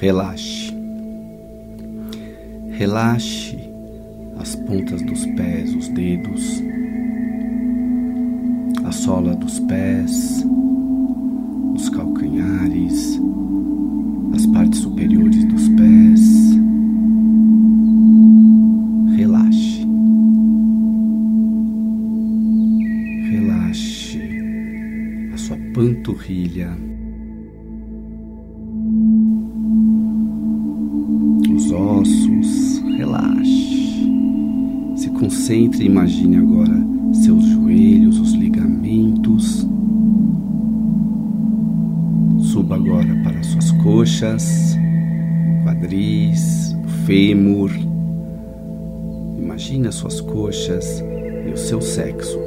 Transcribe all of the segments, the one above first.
Relaxe. Relaxe as pontas dos pés, os dedos, a sola dos pés, os calcanhares, as partes superiores dos pés. Relaxe. Relaxe a sua panturrilha. Concentre e imagine agora seus joelhos, os ligamentos. Suba agora para suas coxas, quadris, fêmur. Imagine as suas coxas e o seu sexo.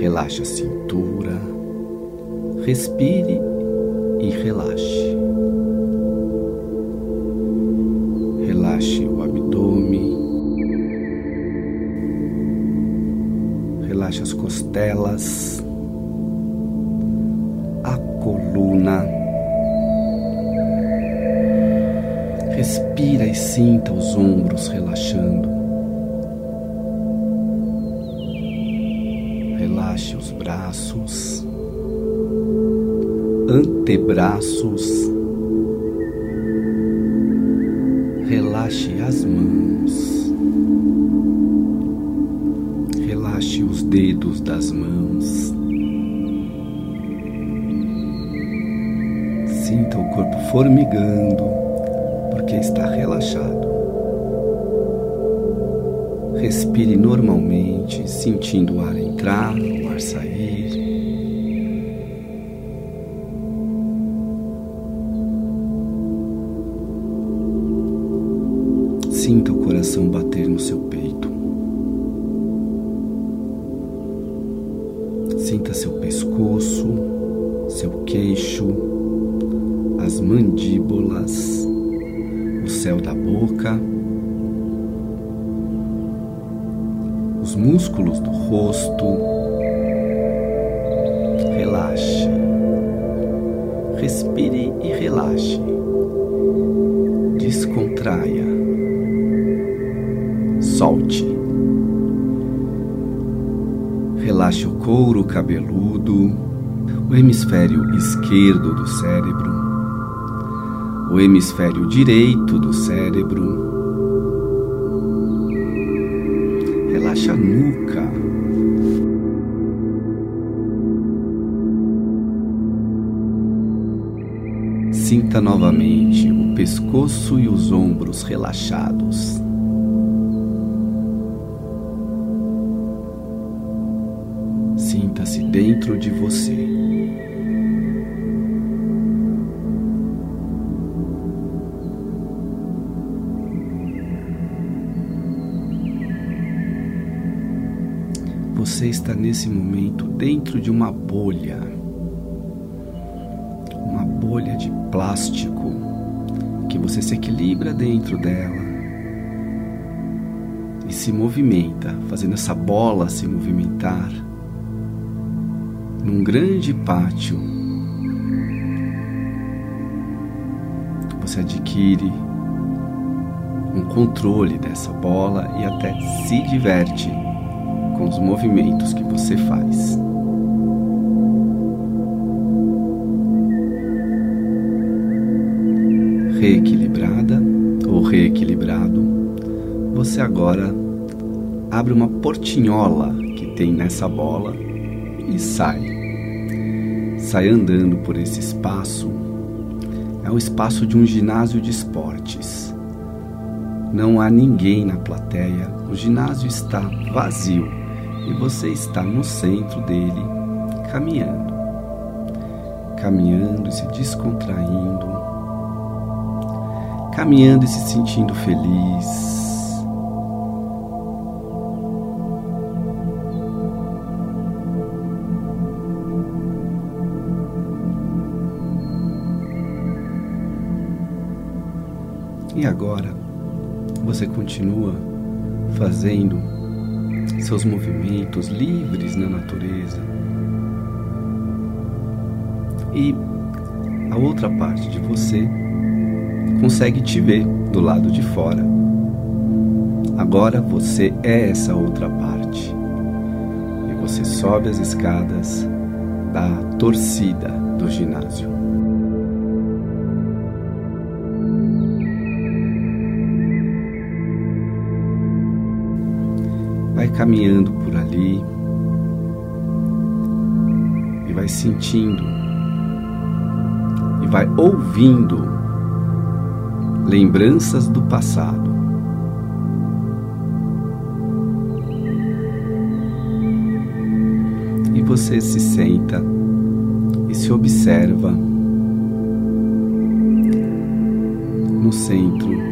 Relaxe a cintura, respire e relaxe. Relaxe costelas, a coluna. Respira e sinta os ombros relaxando. Relaxe os braços, antebraços. Relaxe as mãos. Dedos das mãos. Sinta o corpo formigando, porque está relaxado. Respire normalmente, sentindo o ar entrar, o ar sair. Sinta o coração bater no seu peito. Boca, os músculos do rosto. Relaxe. Respire e relaxe. Descontraia. Solte. Relaxe o couro cabeludo, o hemisfério esquerdo do cérebro, o hemisfério direito do cérebro. Relaxa a nuca. Sinta novamente o pescoço e os ombros relaxados. Sinta-se dentro de você. Você está nesse momento dentro de uma bolha, uma bolha de plástico que você se equilibra dentro dela e se movimenta, fazendo essa bola se movimentar num grande pátio. Você adquire um controle dessa bola e até se diverte com os movimentos que você faz. Reequilibrada ou reequilibrado, você agora abre uma portinhola que tem nessa bola e sai. Sai andando por esse espaço. É o espaço de um ginásio de esportes. Não há ninguém na plateia, o ginásio está vazio e você está no centro dele, caminhando. Caminhando e se descontraindo. Caminhando e se sentindo feliz. E agora você continua fazendo seus movimentos livres na natureza. E a outra parte de você consegue te ver do lado de fora. Agora você é essa outra parte. E você sobe as escadas da torcida do ginásio. Caminhando por ali e vai sentindo e vai ouvindo lembranças do passado. E você se senta e se observa no centro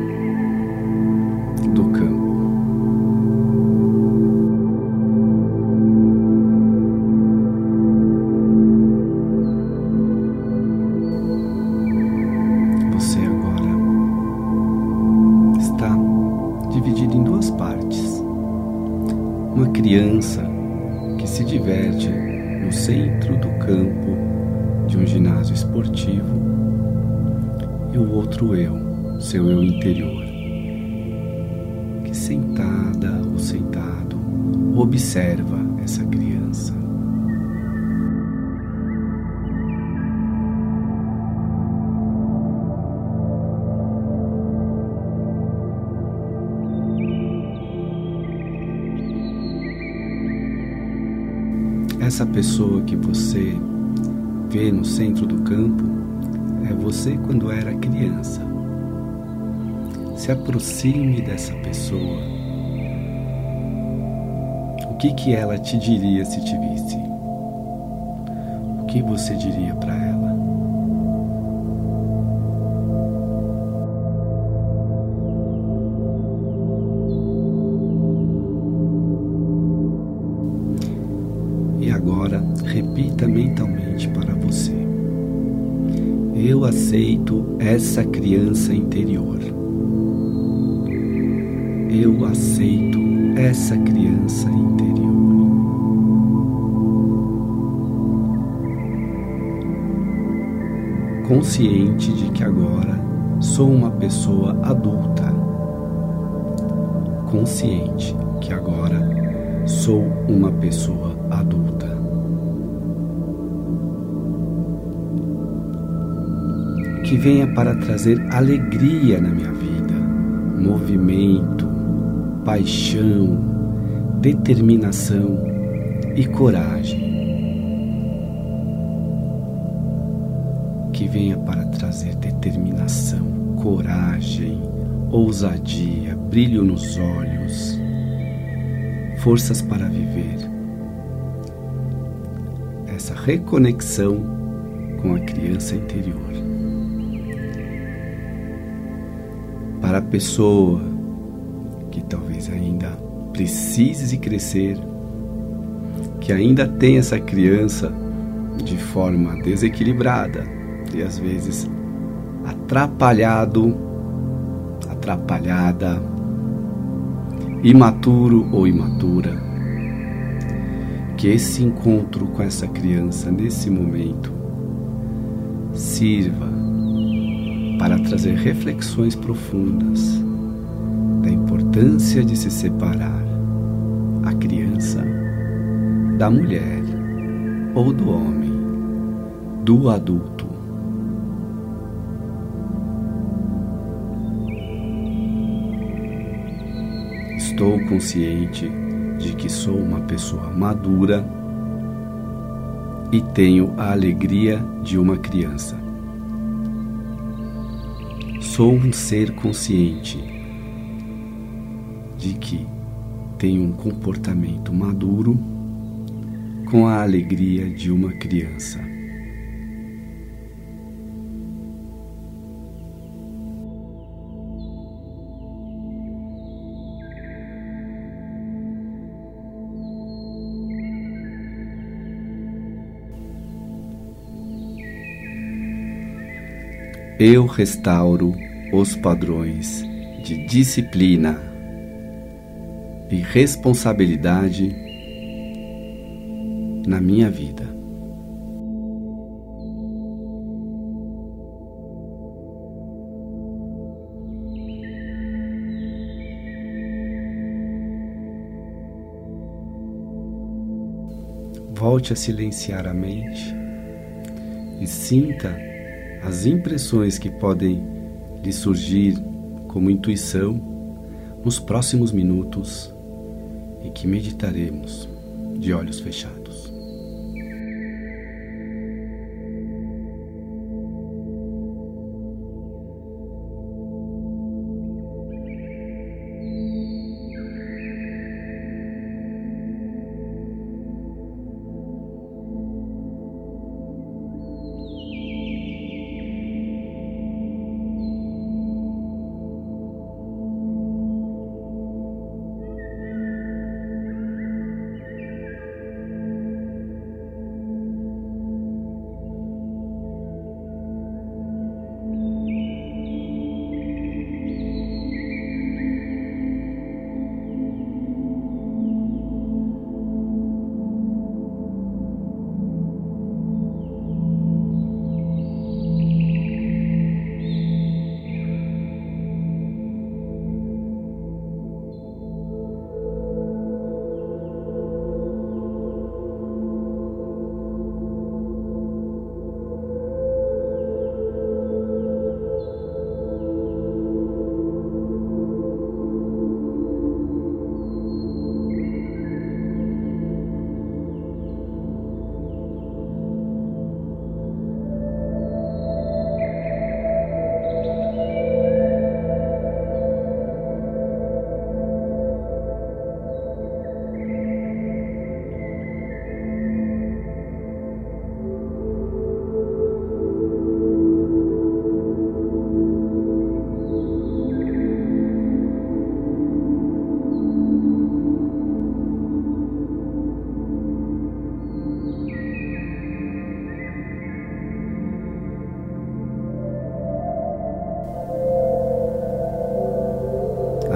Uma criança que se diverte no centro do campo de um ginásio esportivo e o outro eu, seu eu interior, que sentada ou sentado observa essa criança. Essa pessoa que você vê no centro do campo é você quando era criança. Se aproxime dessa pessoa. O que que ela te diria se te visse? O que você diria para ela? Aceito essa criança interior. Eu aceito essa criança interior. Consciente de que agora sou uma pessoa adulta. Consciente que agora sou uma pessoa Que venha para trazer alegria na minha vida, movimento, paixão, determinação e coragem. Que venha para trazer determinação, coragem, ousadia, brilho nos olhos forças para viver. Essa reconexão com a criança interior. Para a pessoa que talvez ainda precise crescer, que ainda tem essa criança de forma desequilibrada e às vezes atrapalhado, atrapalhada, imaturo ou imatura, que esse encontro com essa criança nesse momento sirva para trazer reflexões profundas da importância de se separar a criança da mulher ou do homem, do adulto. Estou consciente de que sou uma pessoa madura e tenho a alegria de uma criança. Sou um ser consciente de que tenho um comportamento maduro com a alegria de uma criança. eu restauro os padrões de disciplina e responsabilidade na minha vida. Volte a silenciar a mente e sinta as impressões que podem lhe surgir como intuição nos próximos minutos e que meditaremos de olhos fechados.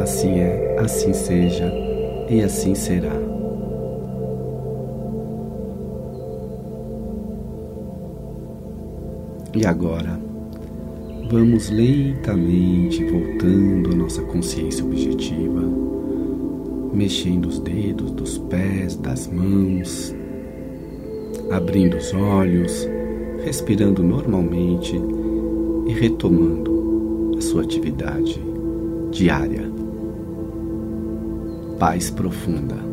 Assim é, assim seja e assim será. E agora, vamos lentamente voltando à nossa consciência objetiva, mexendo os dedos dos pés, das mãos, abrindo os olhos, respirando normalmente e retomando a sua atividade diária paz profunda.